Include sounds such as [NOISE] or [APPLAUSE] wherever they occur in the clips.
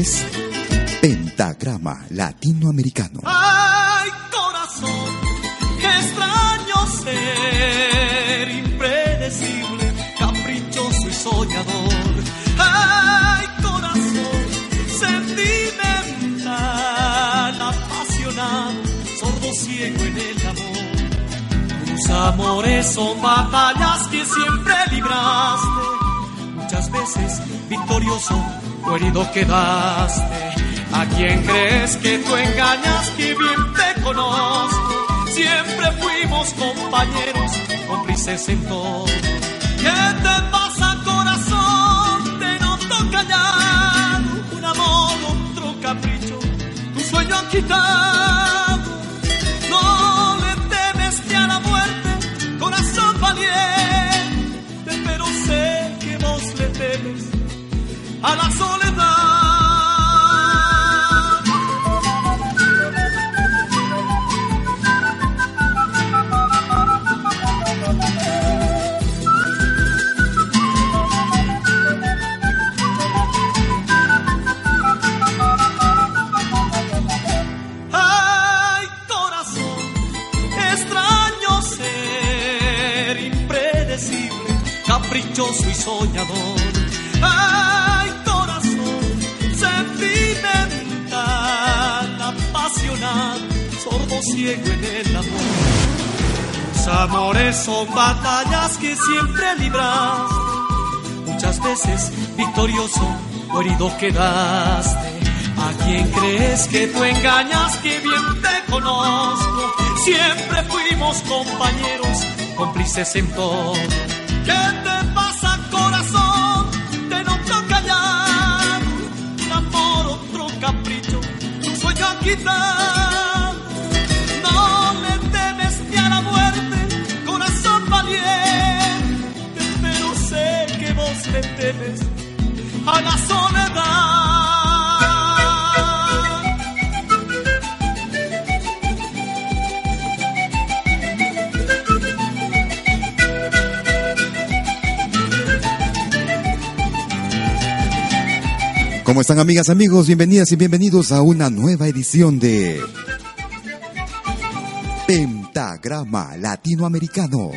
Es Pentagrama Latinoamericano. Ay, corazón, qué extraño ser, impredecible, caprichoso y soñador. Ay, corazón, sentimental, apasionado, sordo ciego en el amor. Tus amores son batallas que siempre libraste, muchas veces victorioso o herido quedaste. ¿A quién crees que tú engañas? Que bien te conozco. Siempre fuimos compañeros, cómplices en todo. ¿Qué te pasa, corazón? Te noto callado. Un amor, otro capricho, tu sueño han quitado. Ciego en el amor. Tus amores son batallas que siempre libraste, muchas veces victorioso o herido quedaste. ¿A quién crees que tú engañas? Que bien te conozco. Siempre fuimos compañeros, cómplices en todo. ¿Qué te pasa, corazón? Te noto callado. Un amor, otro capricho, un sueño han Pero sé que vos le temes a la soledad. ¿Cómo están amigas, amigos? Bienvenidas y bienvenidos a una nueva edición de Pentagrama Latinoamericano.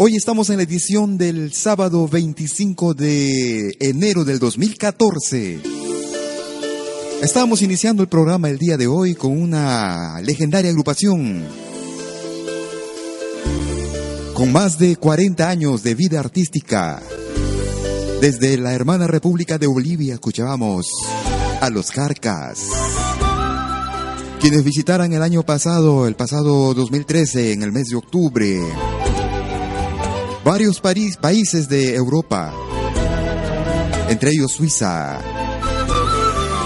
Hoy estamos en la edición del sábado 25 de enero del 2014. Estamos iniciando el programa el día de hoy con una legendaria agrupación con más de 40 años de vida artística. Desde la hermana República de Bolivia escuchábamos a los Carcas, quienes visitaran el año pasado, el pasado 2013, en el mes de octubre, varios países de Europa, entre ellos Suiza.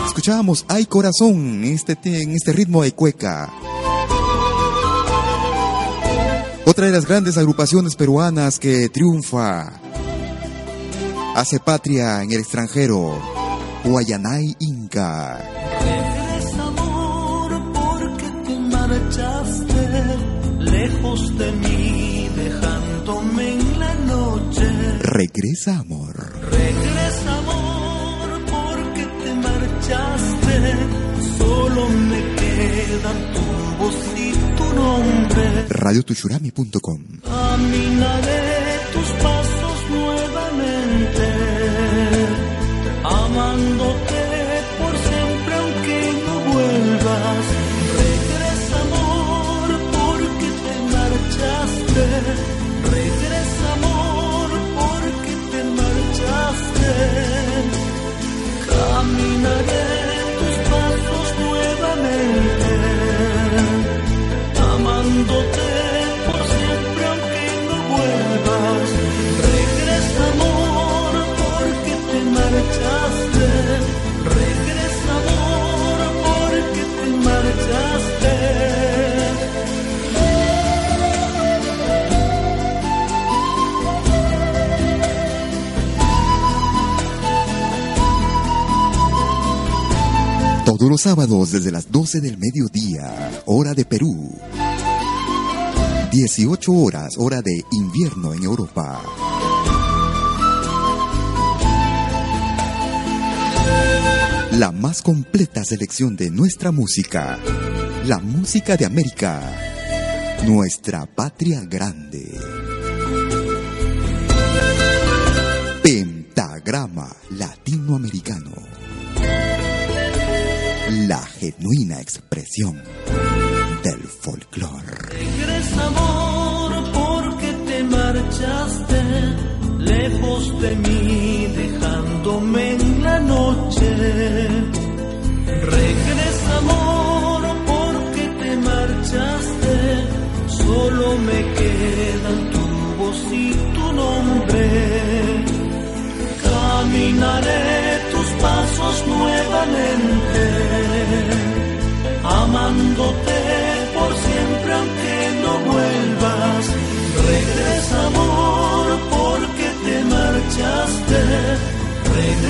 Escuchábamos Hay Corazón en este, en este ritmo de cueca. Otra de las grandes agrupaciones peruanas que triunfa, hace patria en el extranjero, Guayanay Inca. Lejos de mí, dejándome. Regresa amor. Regresa amor porque te marchaste, solo me quedan tu voz y tu nombre. radiotushurami.com Caminaré tus pasos los sábados desde las 12 del mediodía, hora de Perú. 18 horas, hora de invierno en Europa. La más completa selección de nuestra música. La música de América. Nuestra patria grande. Pentagrama Latinoamericano. La genuina expresión del folclore. Regresa amor porque te marchaste lejos de mí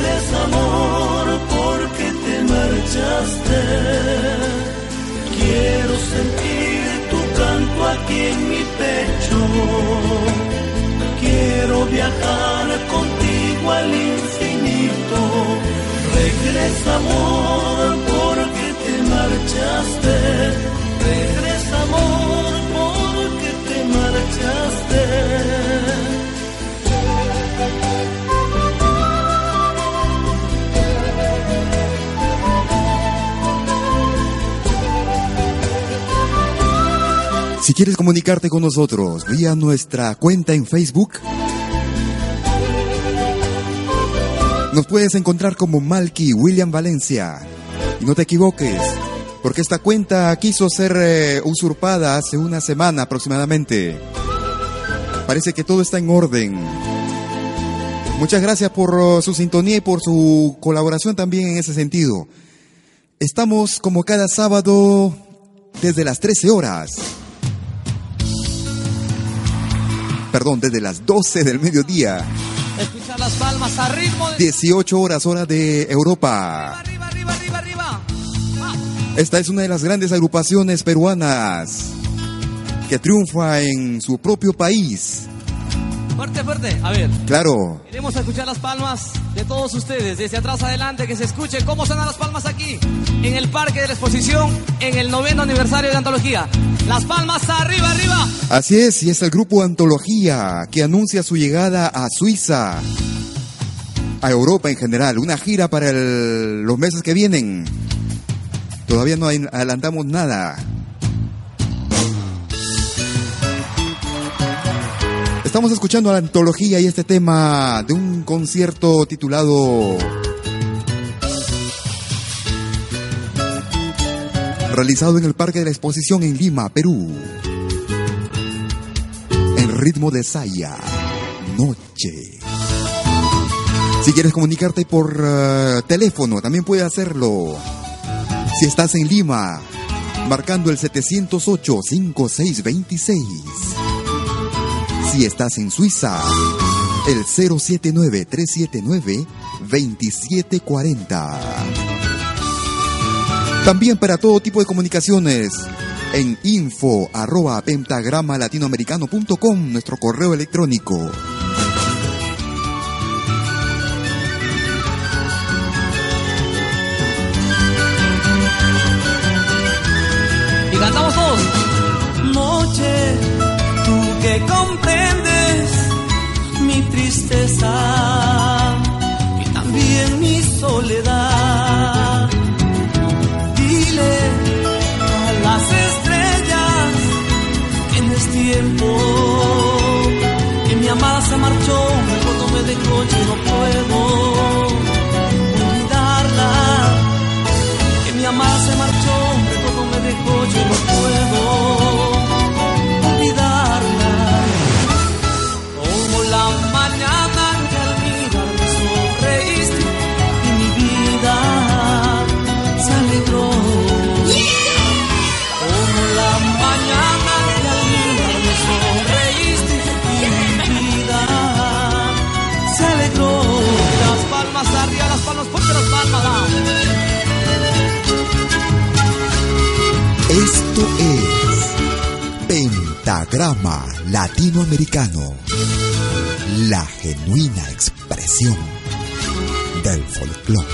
Regresa amor porque te marchaste. Quiero sentir tu canto aquí en mi pecho. Quiero viajar contigo al infinito. Regresa amor porque te marchaste. Quieres comunicarte con nosotros vía nuestra cuenta en Facebook, nos puedes encontrar como Malky William Valencia. No te equivoques, porque esta cuenta quiso ser eh, usurpada hace una semana aproximadamente. Parece que todo está en orden. Muchas gracias por uh, su sintonía y por su colaboración también en ese sentido. Estamos como cada sábado desde las 13 horas. Perdón, desde las 12 del mediodía. Escuchar las palmas a ritmo de... 18 horas hora de Europa. Arriba, arriba, arriba, arriba. Ah, Esta es una de las grandes agrupaciones peruanas que triunfa en su propio país. Fuerte, fuerte. A ver, Claro, queremos escuchar las palmas de todos ustedes. Desde atrás adelante, que se escuche cómo suenan las palmas aquí. En el Parque de la Exposición, en el noveno aniversario de Antología. Las palmas arriba, arriba. así es, y es el grupo Antología que anuncia su llegada a Suiza. a Europa en general, una gira para los meses que vienen. Todavía no adelantamos nada. Estamos escuchando la antología y este tema de un concierto titulado realizado en el Parque de la Exposición en Lima, Perú. En ritmo de Saya, Noche. Si quieres comunicarte por eh, teléfono, también puedes hacerlo. Si estás en Lima, marcando el 708-5626. Si estás en Suiza, el 079-379-2740. También para todo tipo de comunicaciones en info arroba pentagrama latinoamericano.com, nuestro correo electrónico. Que comprendes mi tristeza y también mi soledad. A las estrellas que no es tiempo, que mi amada se marchó, cuando me dejó yo no puedo olvidarla, que mi amada se marchó, cuando me dejó yo no puedo Pentagrama Latinoamericano, la genuina expresión del folclore.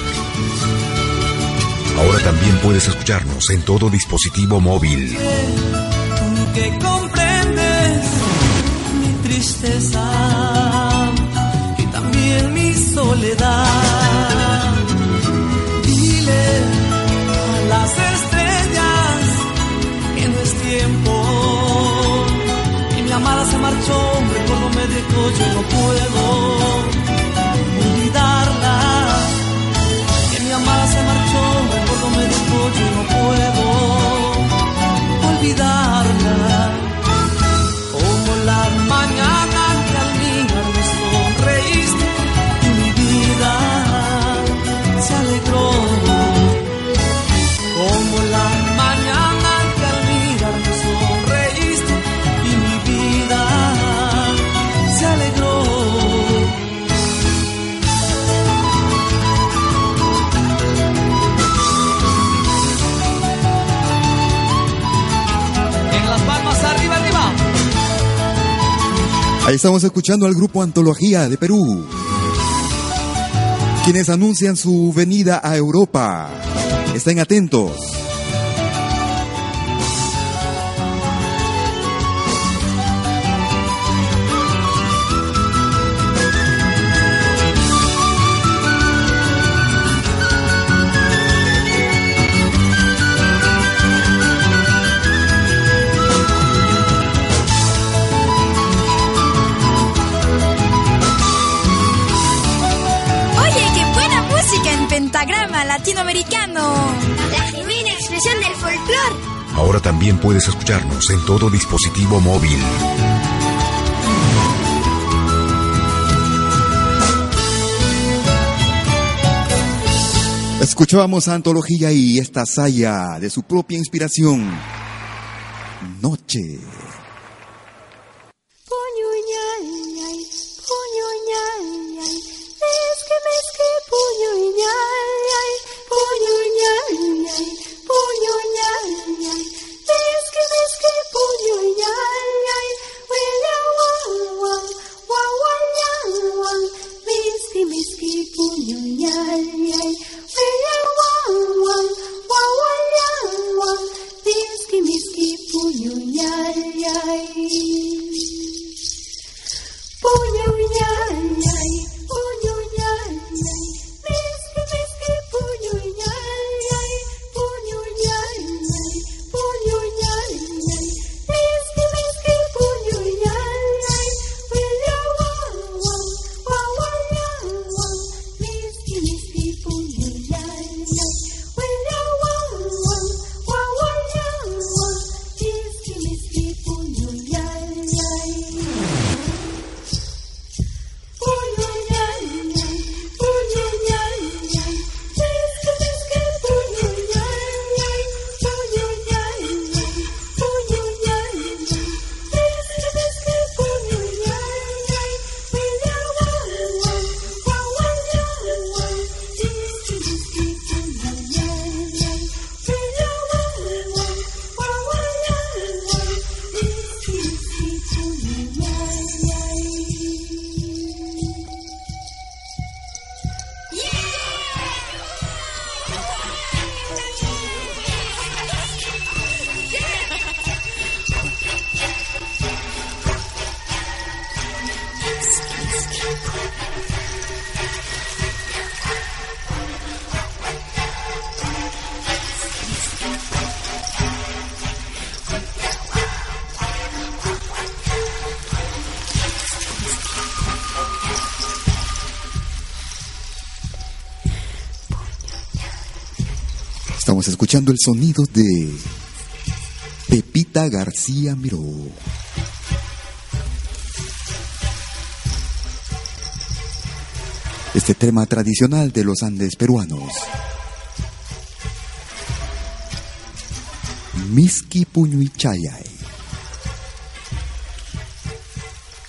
Ahora también puedes escucharnos en todo dispositivo móvil. Tú que comprendes mi tristeza y también mi soledad. Marchó, recuerdo me dejó, yo no puedo olvidarla. Que mi amada se marchó, recuerdo me dejó, yo no puedo olvidarla. Estamos escuchando al grupo Antología de Perú, quienes anuncian su venida a Europa. Estén atentos. También puedes escucharnos en todo dispositivo móvil. Escuchábamos a Antología y esta saya de su propia inspiración. Noche. Escuchando el sonido de Pepita García Miró. Este tema tradicional de los Andes peruanos. Miski Puñuichayay.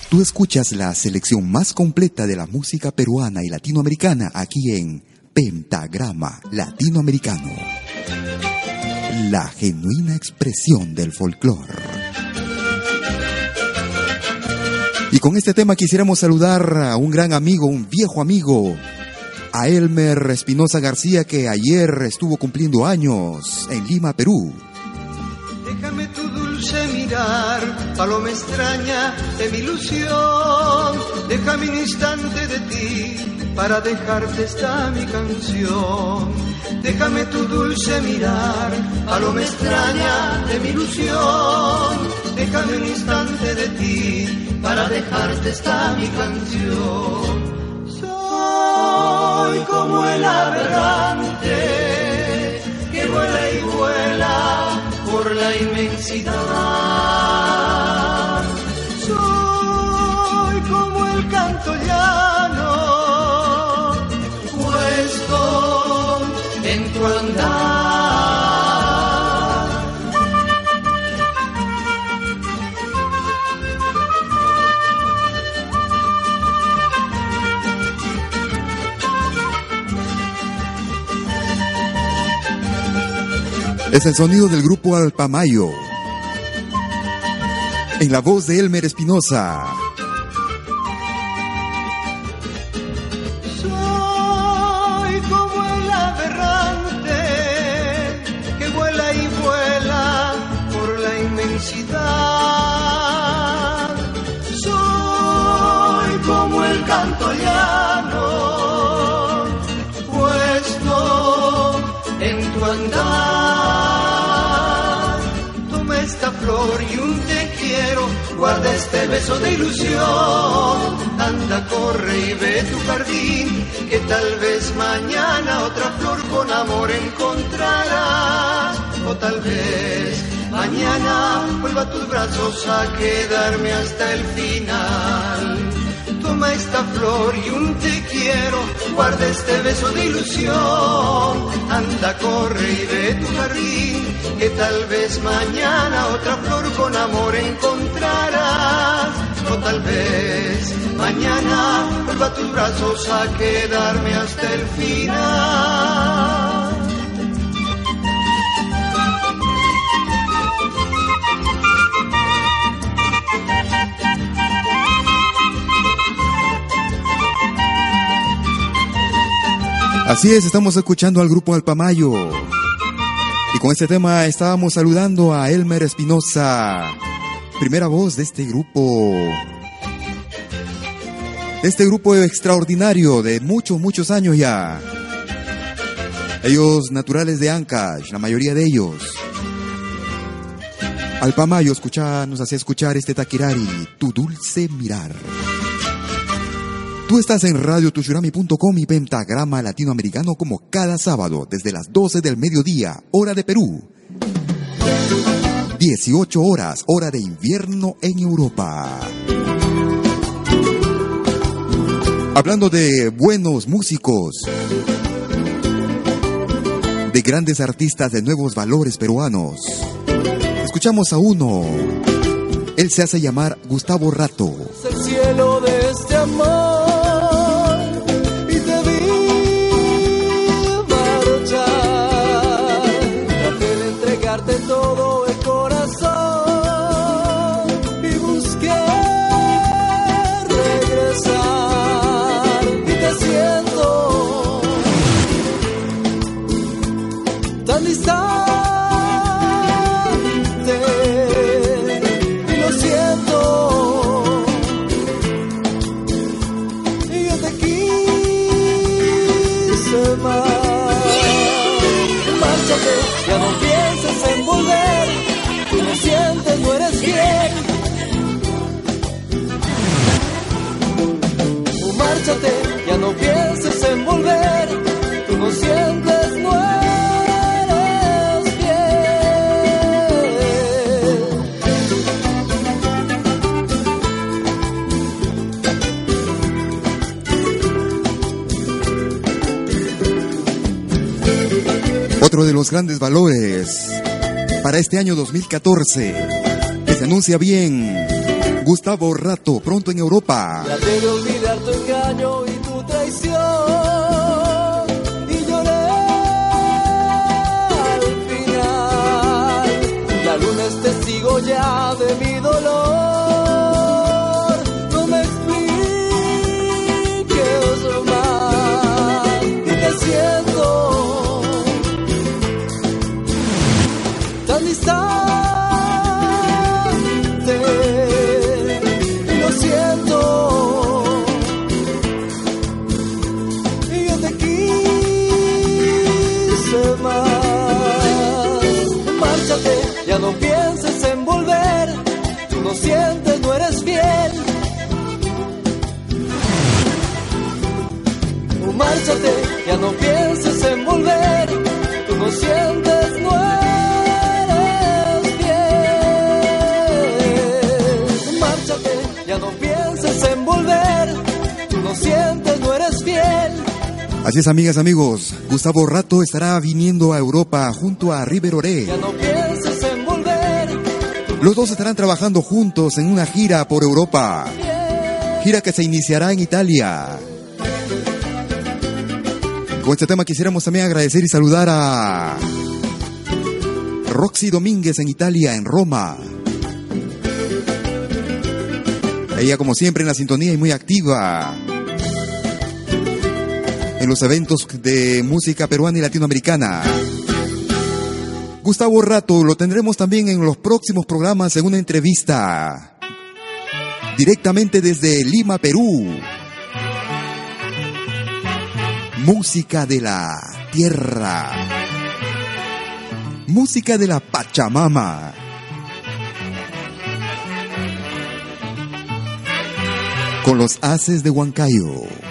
Tú escuchas la selección más completa de la música peruana y latinoamericana aquí en Pentagrama Latinoamericano. La genuina expresión del folclore. Y con este tema quisiéramos saludar a un gran amigo, un viejo amigo, a Elmer Espinosa García, que ayer estuvo cumpliendo años en Lima, Perú. Déjame tu dulce mirar, paloma extraña de mi ilusión. Déjame un instante de ti para dejarte esta mi canción. Déjame tu dulce mirar, paloma extraña de mi ilusión. Déjame un instante de ti para dejarte esta mi canción. Soy como el aberrante que vuela y vuela por la inmensidad. Es el sonido del grupo Alpamayo. En la voz de Elmer Espinosa. Este beso de ilusión. Anda, corre y ve tu jardín, que tal vez mañana otra flor con amor encontrarás. O tal vez mañana vuelva tus brazos a quedarme hasta el final. Toma esta flor y un te quiero, guarda este beso de ilusión. Anda, corre y ve tu jardín, que tal vez mañana otra flor con amor encontrarás. O tal vez mañana vuelva tus brazos a quedarme hasta el final. Así es, estamos escuchando al grupo Alpamayo. Y con este tema estábamos saludando a Elmer Espinosa, primera voz de este grupo. Este grupo extraordinario de muchos, muchos años ya. Ellos naturales de Ancash, la mayoría de ellos. Alpamayo escucha, nos hacía escuchar este taquirari, tu dulce mirar. Tú estás en radiotushurami.com y Pentagrama Latinoamericano como cada sábado desde las 12 del mediodía, hora de Perú. 18 horas, hora de invierno en Europa. Hablando de buenos músicos, de grandes artistas de nuevos valores peruanos. Escuchamos a uno. Él se hace llamar Gustavo Rato. el cielo de este amor ya no pienses en volver, tú no sientes, no eres bien. Márchate, ya no pienses en Otro de los grandes valores para este año 2014, que se anuncia bien, Gustavo Rato, pronto en Europa. Traté de olvidar tu engaño y tu traición. Y lloré al final. La luna es testigo ya de mi dolor. No sientes, no eres fiel. Oh, Márchate, ya no pienses en volver. Tú no sientes, no eres fiel. Márchate, ya no pienses en volver. Tú no sientes, no eres fiel. Así es, amigas, amigos. Gustavo Rato estará viniendo a Europa junto a River Oré. Ya no. Los dos estarán trabajando juntos en una gira por Europa. Gira que se iniciará en Italia. Con este tema quisiéramos también agradecer y saludar a Roxy Domínguez en Italia, en Roma. Ella como siempre en la sintonía y muy activa en los eventos de música peruana y latinoamericana. Gustavo Rato lo tendremos también en los próximos programas en una entrevista directamente desde Lima, Perú. Música de la tierra. Música de la Pachamama. Con los haces de Huancayo.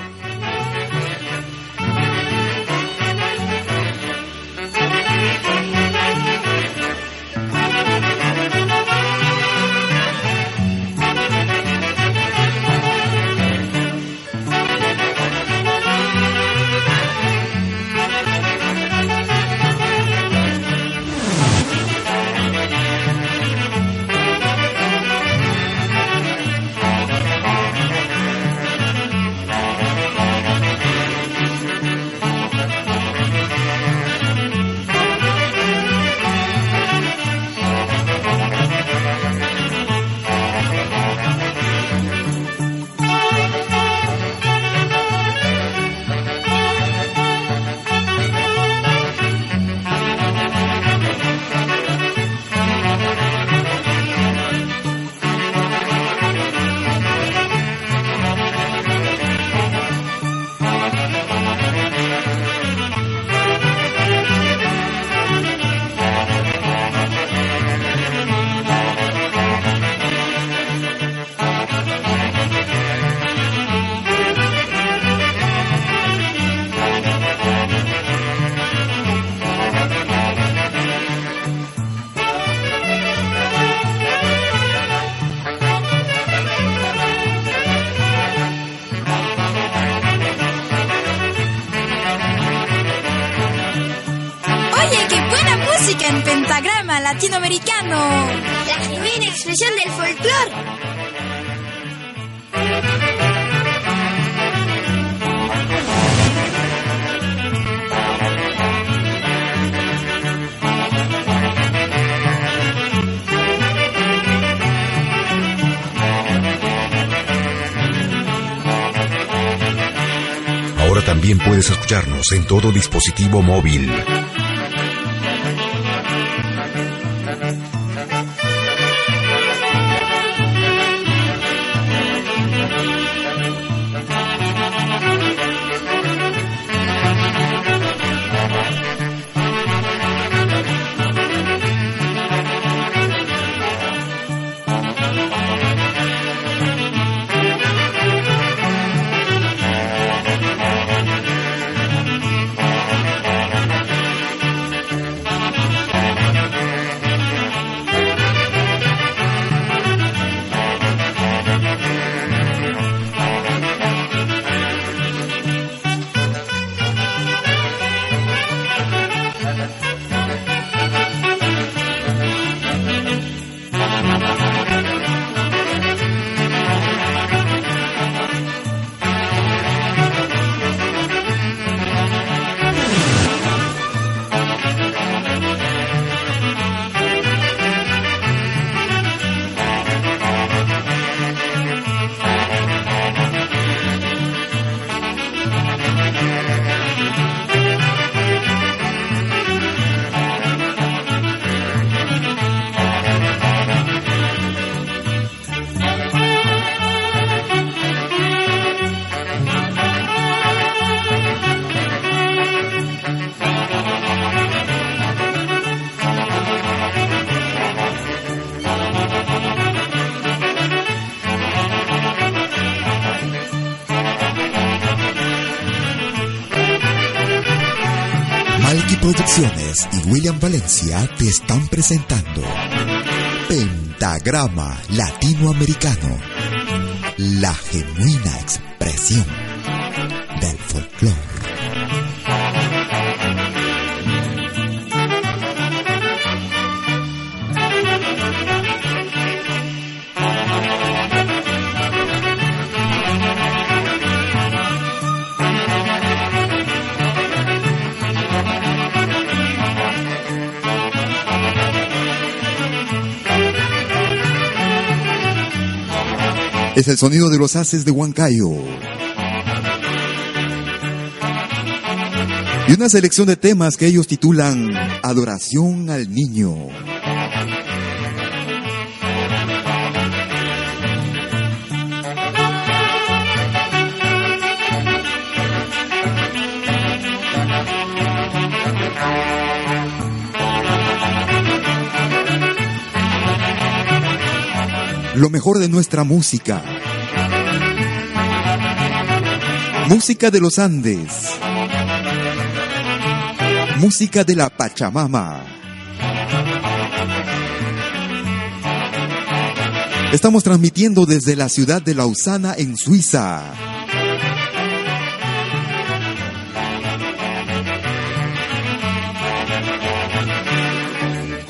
Latinoamericano. La genuina expresión del folclore. También puedes escucharnos en todo dispositivo móvil. Valencia te están presentando Pentagrama Latinoamericano, la genuina expresión Es el sonido de los haces de Huancayo. Y una selección de temas que ellos titulan Adoración al Niño. Lo mejor de nuestra música. Música de los Andes. Música de la Pachamama. Estamos transmitiendo desde la ciudad de Lausana en Suiza.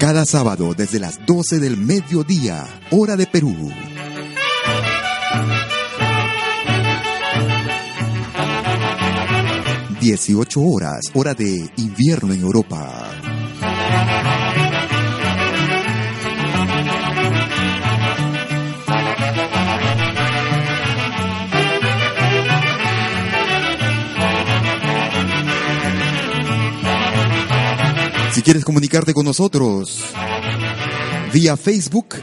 Cada sábado desde las 12 del mediodía, hora de Perú. Dieciocho horas, hora de invierno en Europa. Si quieres comunicarte con nosotros vía Facebook,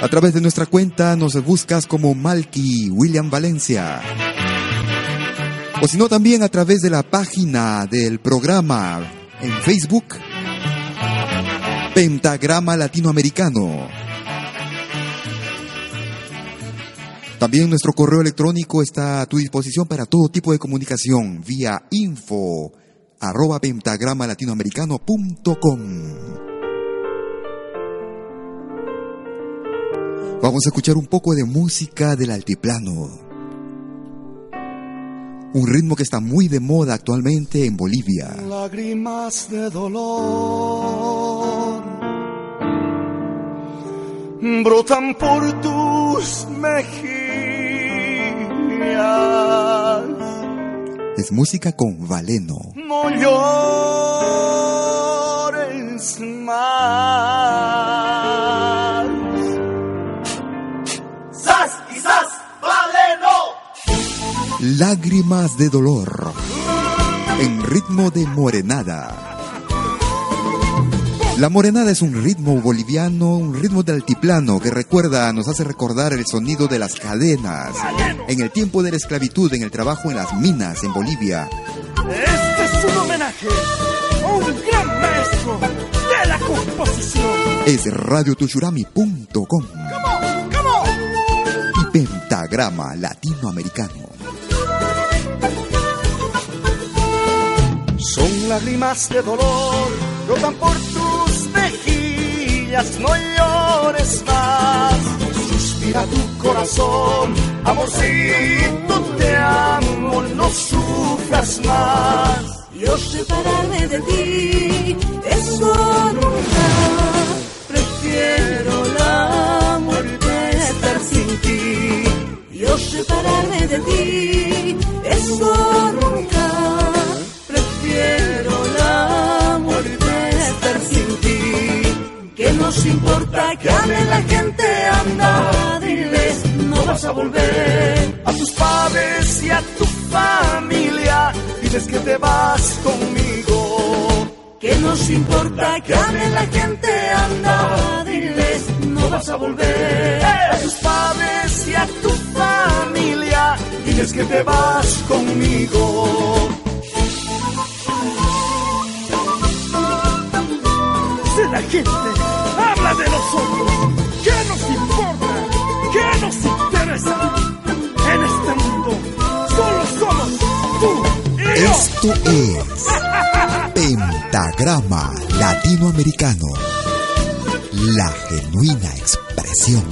a través de nuestra cuenta nos buscas como Malky William Valencia. O si no, también a través de la página del programa en Facebook, Pentagrama Latinoamericano. También nuestro correo electrónico está a tu disposición para todo tipo de comunicación vía info arroba pentagrama latinoamericano.com. Vamos a escuchar un poco de música del altiplano. Un ritmo que está muy de moda actualmente en Bolivia. Lágrimas de dolor brotan por tus mejillas es música con Valeno. No llores más. ¡Sas y sas, Valeno! Lágrimas de dolor. En ritmo de morenada. La morenada es un ritmo boliviano, un ritmo de altiplano que recuerda, nos hace recordar el sonido de las cadenas en el tiempo de la esclavitud, en el trabajo en las minas en Bolivia. Este es un homenaje a un gran maestro de la composición. Es radiotushurami.com y Pentagrama Latinoamericano. Son lágrimas de dolor, brotan por mejillas, no llores más. Suspira tu corazón, amorcito, te amo, no sufras más. Yo separarme de ti, eso nunca. Prefiero la muerte estar sin ti. Yo separarme de ti, eso nunca. Nos importa que ame la gente, anda, diles, no vas a volver. A tus padres y a tu familia, diles que te vas conmigo. Que nos importa que ame la gente, anda, diles, no vas a volver. A tus padres y a tu familia, diles que te vas conmigo. La gente de nosotros, ¿qué nos importa? ¿Qué nos interesa? En este mundo solo somos tú y yo. Esto es Pentagrama Latinoamericano. La genuina expresión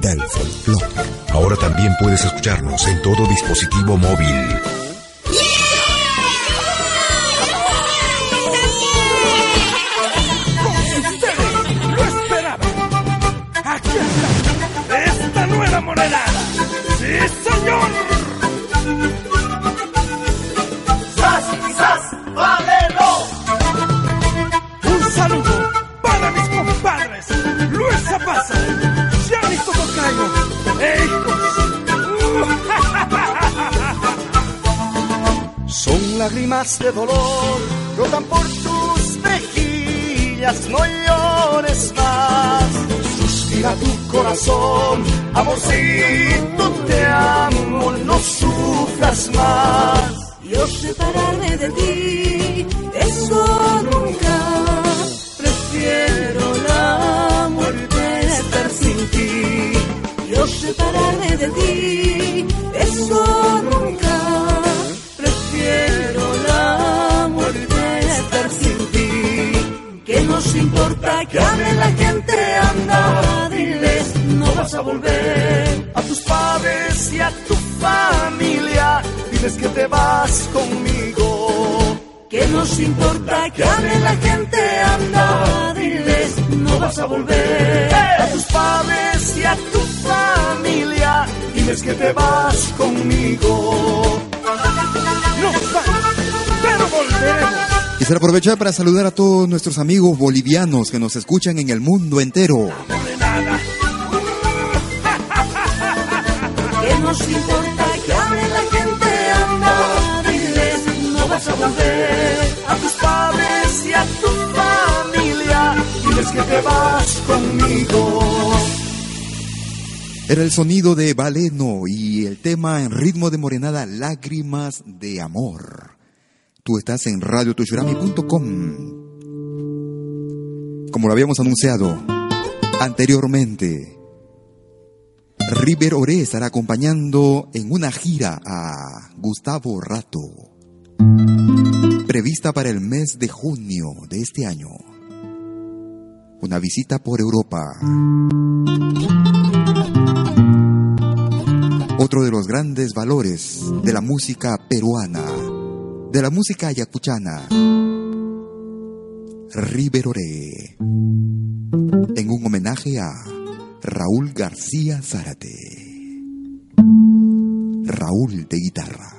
del folclore. Ahora también puedes escucharnos en todo dispositivo móvil. Lágrimas de dolor, brotan por tus mejillas, no llores más. Suspira tu corazón, amorcito, te amo, no sufras más. Yo separarme de ti, eso nunca. Prefiero la muerte estar sin ti. Yo separarme de ti, eso nunca. Que hable la gente? Anda, diles, no vas a volver. A tus padres y a tu familia, diles que te vas conmigo. ¿Qué nos importa que hable la gente? Anda, diles, no vas a volver. A tus padres y a tu familia, diles que te vas conmigo. Quisiera aprovechar para saludar a todos nuestros amigos bolivianos que nos escuchan en el mundo entero. ¿Qué nos importa que hable la gente? Anda, diles, no vas a volver. A tus padres y a tu familia, diles que te vas conmigo. Era el sonido de Valeno y el tema en ritmo de morenada Lágrimas de Amor. Tú estás en radiotushurami.com. Como lo habíamos anunciado anteriormente, River Oré estará acompañando en una gira a Gustavo Rato, prevista para el mes de junio de este año. Una visita por Europa. Otro de los grandes valores de la música peruana, de la música ayacuchana, River Oré, en un homenaje a Raúl García Zárate. Raúl de guitarra.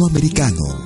Latinoamericano,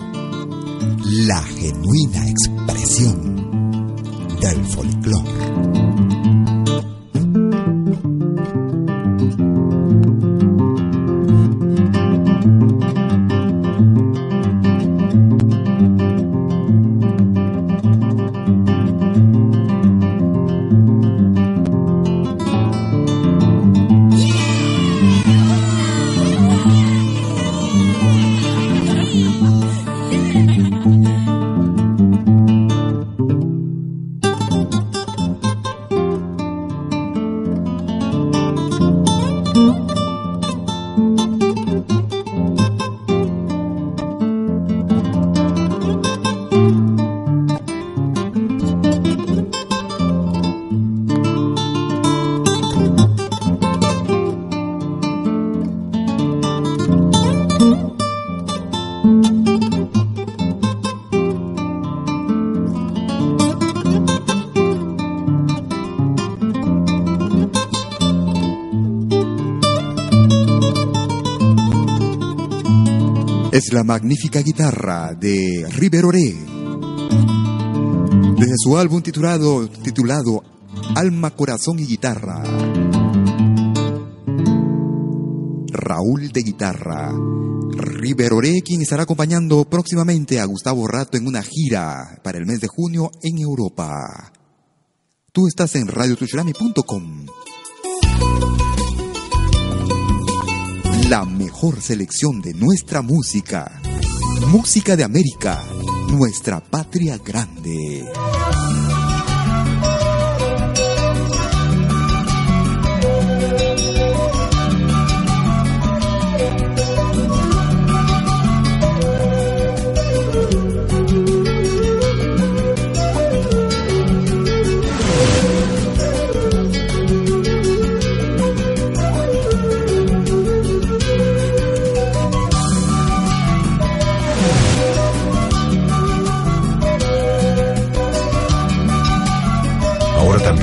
Es la magnífica guitarra de River Oré. Desde su álbum titulado, titulado Alma, Corazón y Guitarra. Raúl de Guitarra. River Oré, quien estará acompañando próximamente a Gustavo Rato en una gira para el mes de junio en Europa. Tú estás en radiotushurami.com. La mejor selección de nuestra música. Música de América, nuestra patria grande.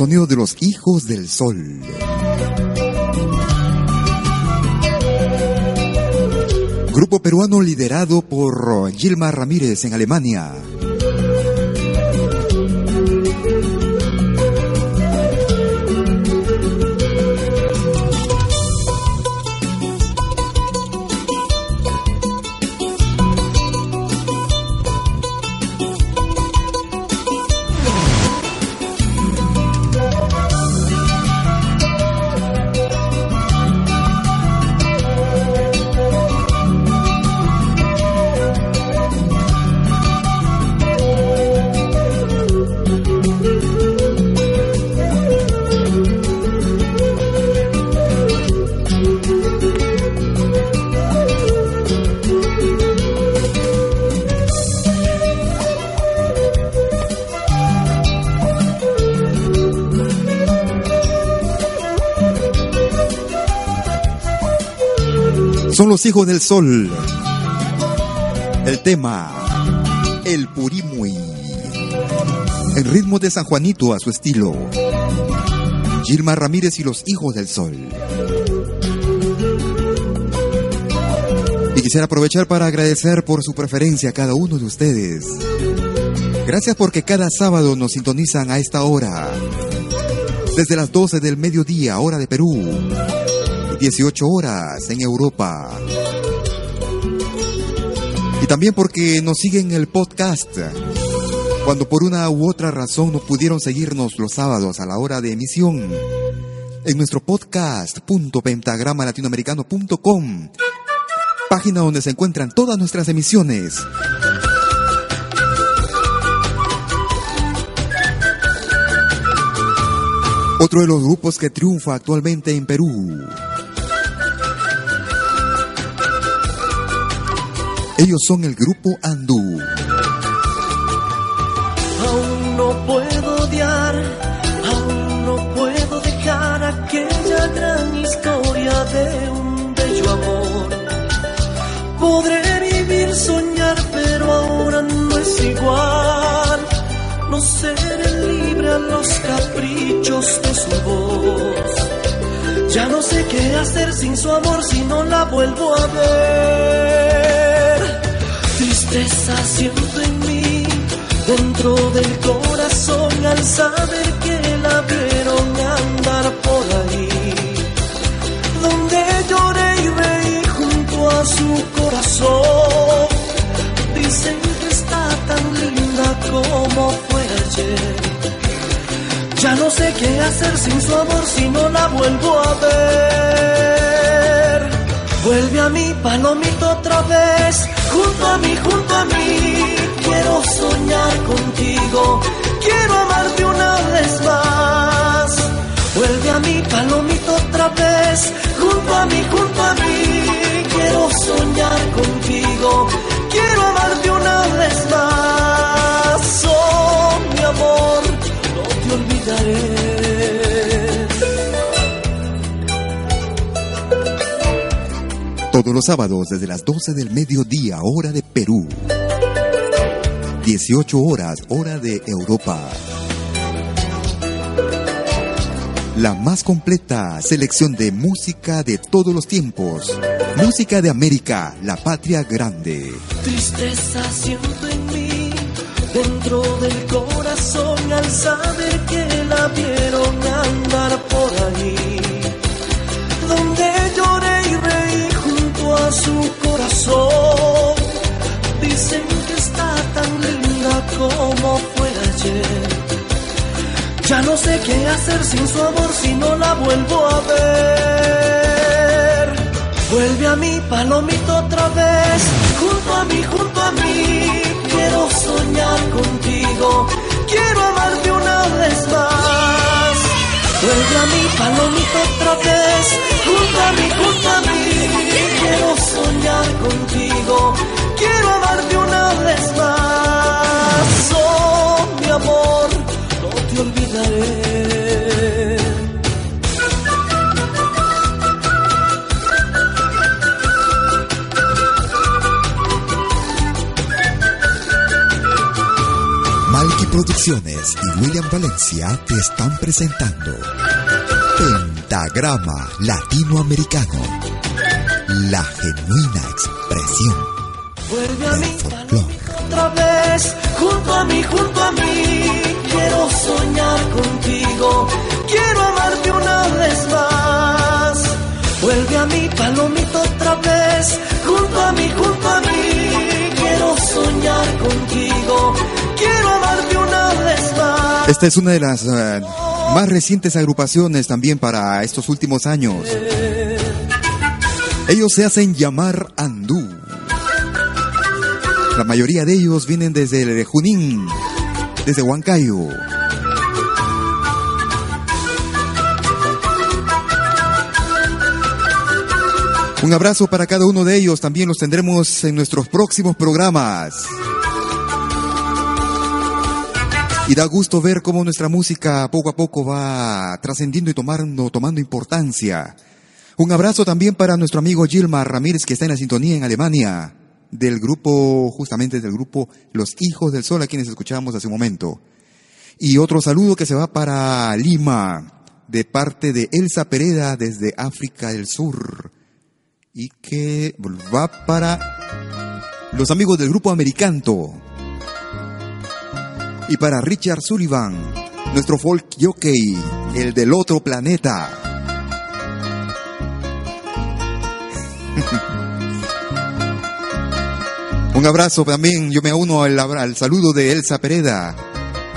Sonido de los hijos del sol. Grupo peruano liderado por Gilma Ramírez en Alemania. Los hijos del sol. El tema, el Purimui. En ritmo de San Juanito a su estilo. Gilma Ramírez y los hijos del sol. Y quisiera aprovechar para agradecer por su preferencia a cada uno de ustedes. Gracias porque cada sábado nos sintonizan a esta hora. Desde las 12 del mediodía, hora de Perú. 18 horas en Europa. Y también porque nos siguen el podcast. Cuando por una u otra razón no pudieron seguirnos los sábados a la hora de emisión. En nuestro podcast pentagramalatinoamericano.com página donde se encuentran todas nuestras emisiones. Otro de los grupos que triunfa actualmente en Perú. Ellos son el grupo Andú. Aún no puedo odiar, aún no puedo dejar aquella gran historia de un bello amor. Podré vivir, soñar, pero ahora no es igual. No seré libre a los caprichos de su voz. Ya no sé qué hacer sin su amor si no la vuelvo a ver. Tristeza en mí, dentro del corazón, al saber que la vieron andar por ahí. Donde lloré y reí junto a su corazón. Dicen que está tan linda como fue ayer. Ya no sé qué hacer sin su amor si no la vuelvo a ver. Vuelve a mí, palomito, otra vez, junto a mí, junto a mí. Quiero soñar contigo, quiero amarte una vez más. Vuelve a mí, palomito, otra vez, junto a mí, junto a mí. Quiero soñar contigo, quiero amarte una vez más. Oh, mi amor, no te olvidaré. Todos los sábados desde las 12 del mediodía, hora de Perú. 18 horas, hora de Europa. La más completa selección de música de todos los tiempos. Música de América, la patria grande. Tristeza siento en mí, dentro del corazón, al saber que la vieron andar por ahí. Donde lloré su corazón. Dicen que está tan linda como fue ayer. Ya no sé qué hacer sin su amor si no la vuelvo a ver. Vuelve a mí, palomito, otra vez, junto a mí, junto a mí. Quiero soñar contigo, quiero amarte una vez más. Vuelve a mí, palomito, otra vez, a mí. Quiero soñar contigo, quiero amarte una vez más. Oh, mi amor, no te olvidaré. Producciones y William Valencia te están presentando Pentagrama Latinoamericano, la genuina expresión Vuelve a mí, palomito, otra vez, junto a mí, junto a mí. Quiero soñar contigo, quiero amarte una vez más. Vuelve a mí, palomito, otra vez, junto a mí, junto a mí. Quiero soñar contigo, quiero amarte una vez más. Esta es una de las eh, más recientes agrupaciones también para estos últimos años. Ellos se hacen llamar Andú. La mayoría de ellos vienen desde el Junín, desde Huancayo. Un abrazo para cada uno de ellos, también los tendremos en nuestros próximos programas. Y da gusto ver cómo nuestra música poco a poco va trascendiendo y tomando, tomando importancia. Un abrazo también para nuestro amigo Gilmar Ramírez que está en la sintonía en Alemania, del grupo, justamente del grupo Los Hijos del Sol, a quienes escuchábamos hace un momento. Y otro saludo que se va para Lima, de parte de Elsa Pereda desde África del Sur. Y que va para los amigos del grupo Americanto. Y para Richard Sullivan, nuestro folk jockey, el del otro planeta. [LAUGHS] Un abrazo también, yo me uno al, al, saludo de Elsa Pereda.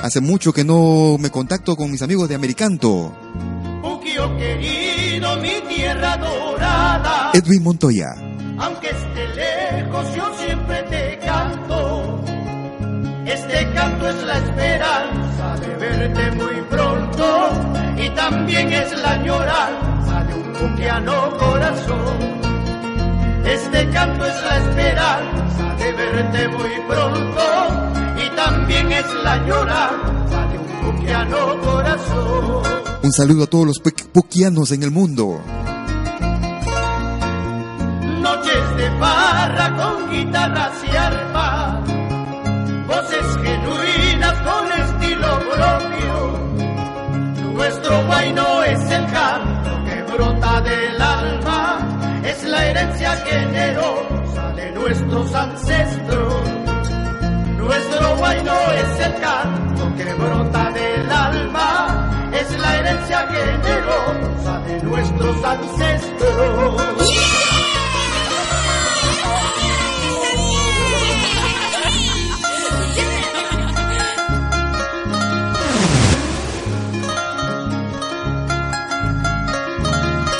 Hace mucho que no me contacto con mis amigos de Americanto. Querido, mi tierra dorada. Edwin Montoya. Aunque esté lejos, yo siempre. Este canto es la esperanza de verte muy pronto y también es la añoranza de un buquiano corazón. Este canto es la esperanza de verte muy pronto y también es la añoranza de un buquiano corazón. Un saludo a todos los puquianos en el mundo. Noches de barra con guitarras y arpa, propio. Nuestro guayno es el canto que brota del alma es la herencia generosa de nuestros ancestros. Nuestro guayno es el canto que brota del alma, es la herencia generosa de nuestros ancestros.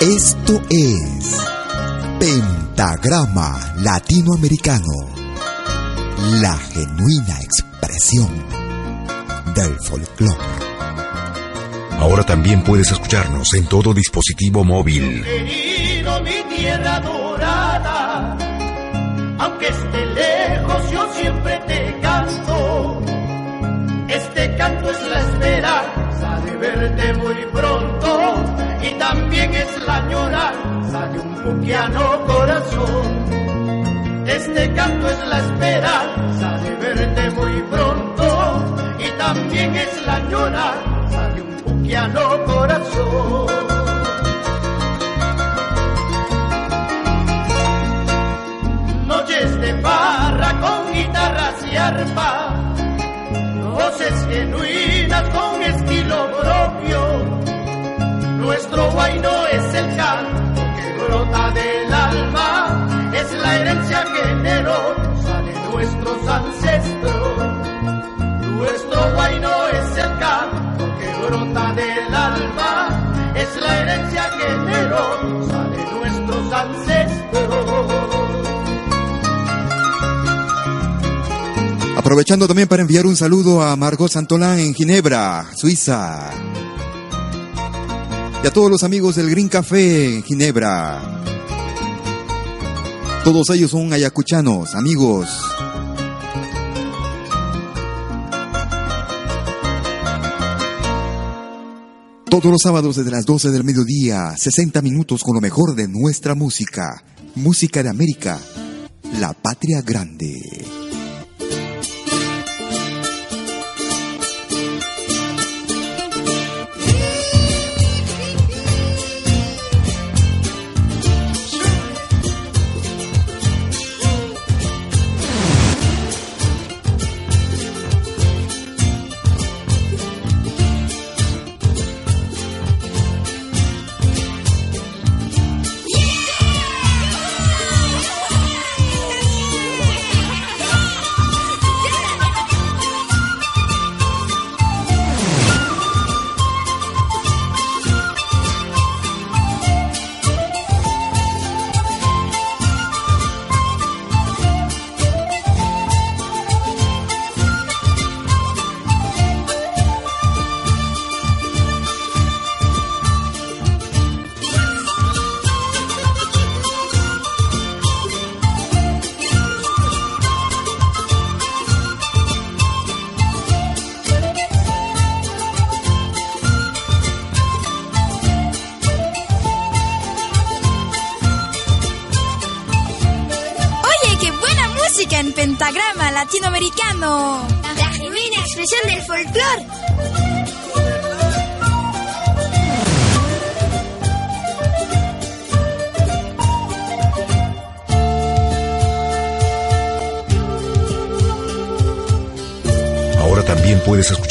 Esto es Pentagrama Latinoamericano, la genuina expresión del folclore. Ahora también puedes escucharnos en todo dispositivo móvil. Querido mi tierra dorada, aunque esté lejos yo siempre te canto. Este canto es la esperanza de verte muy pronto y también es la añoranza de un buquiano corazón. Este canto es la esperanza de verte muy pronto y también es la añoranza de un buquiano corazón. Noches de barra con guitarras y arpa, voces genuinas nuestro guayno es el canto que brota del alma, es la herencia generosa de nuestros ancestros. Nuestro guayno es el canto que brota del alma, es la herencia generosa de nuestros ancestros. Aprovechando también para enviar un saludo a Margot Santolán en Ginebra, Suiza y a todos los amigos del Green Café Ginebra. Todos ellos son ayacuchanos, amigos. Todos los sábados desde las 12 del mediodía, 60 minutos con lo mejor de nuestra música. Música de América, la patria grande.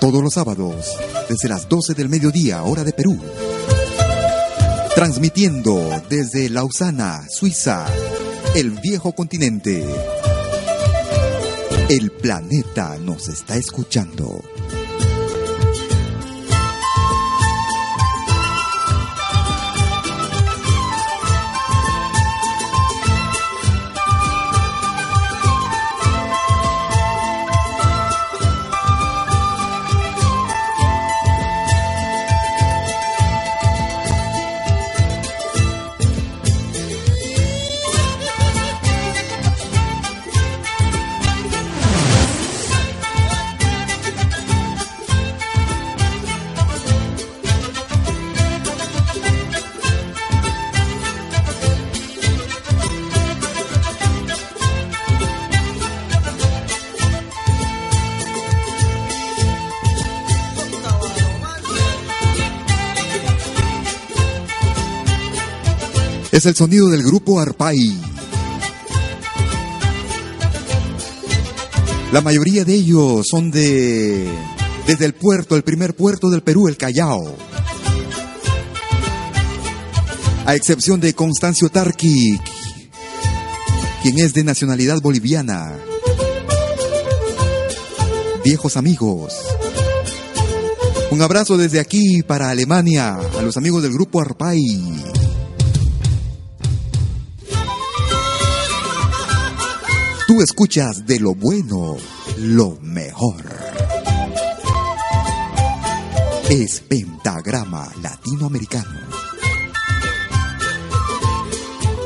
Todos los sábados, desde las 12 del mediodía, hora de Perú. Transmitiendo desde Lausana, Suiza, el viejo continente. El planeta nos está escuchando. Es el sonido del grupo Arpay. La mayoría de ellos son de desde el puerto, el primer puerto del Perú, el Callao. A excepción de Constancio Tarqui, quien es de nacionalidad boliviana. Viejos amigos. Un abrazo desde aquí para Alemania, a los amigos del grupo Arpay. Tú escuchas de lo bueno, lo mejor. Es pentagrama latinoamericano.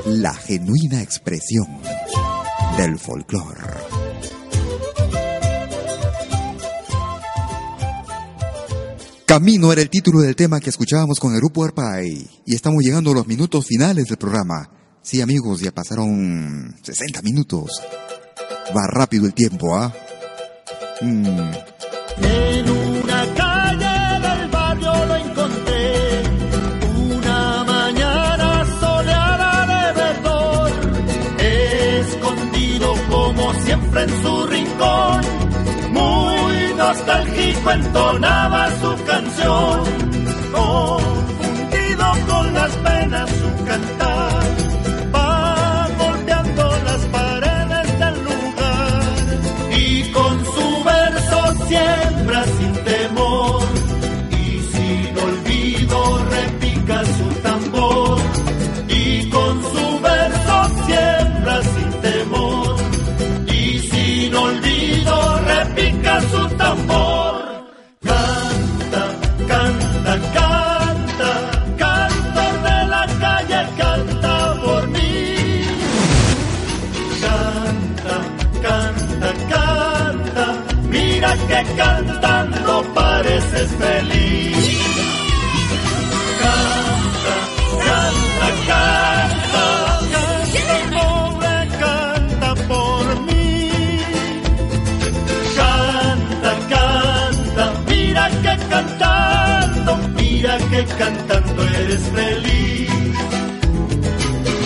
La genuina expresión del folclore. Camino era el título del tema que escuchábamos con el grupo Arpay y estamos llegando a los minutos finales del programa. Sí, amigos, ya pasaron 60 minutos. Va rápido el tiempo, ¿ah? Mm. En una calle del barrio lo encontré, una mañana soleada de verdor, escondido como siempre en su rincón, muy nostálgico entonaba su canción, confundido con las penas resultado. Cantando eres feliz.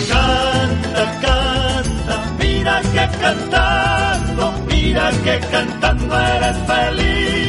Canta, canta, mira que cantando, mira que cantando eres feliz.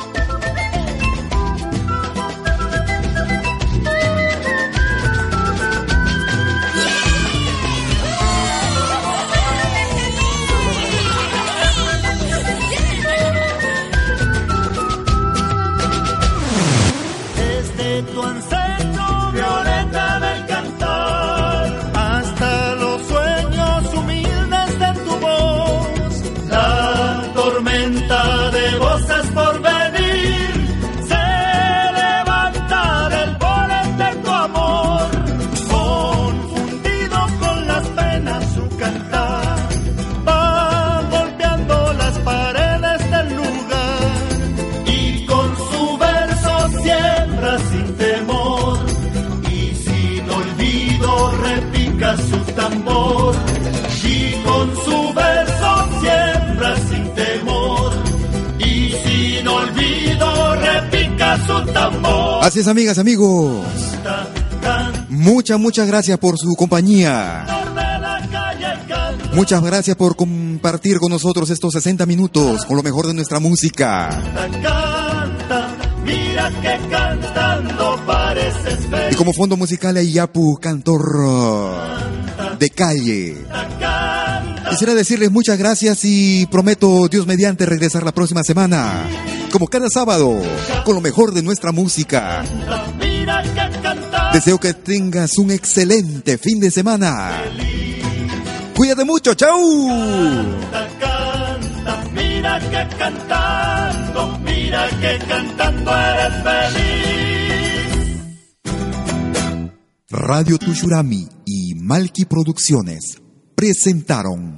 Amigas, amigos. Muchas, muchas gracias por su compañía. Muchas gracias por compartir con nosotros estos 60 minutos con lo mejor de nuestra música. Y como fondo musical hay Yapu, cantor de calle. Quisiera decirles muchas gracias y prometo, Dios mediante, regresar la próxima semana como cada sábado, con lo mejor de nuestra música. Deseo que tengas un excelente fin de semana. Cuídate mucho, chau. Mira que cantando, mira que cantando eres feliz. Radio Tushurami y Malki Producciones presentaron.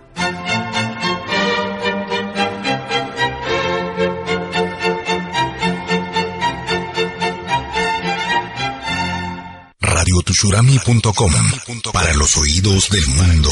radiotushurami.com para los oídos del mundo.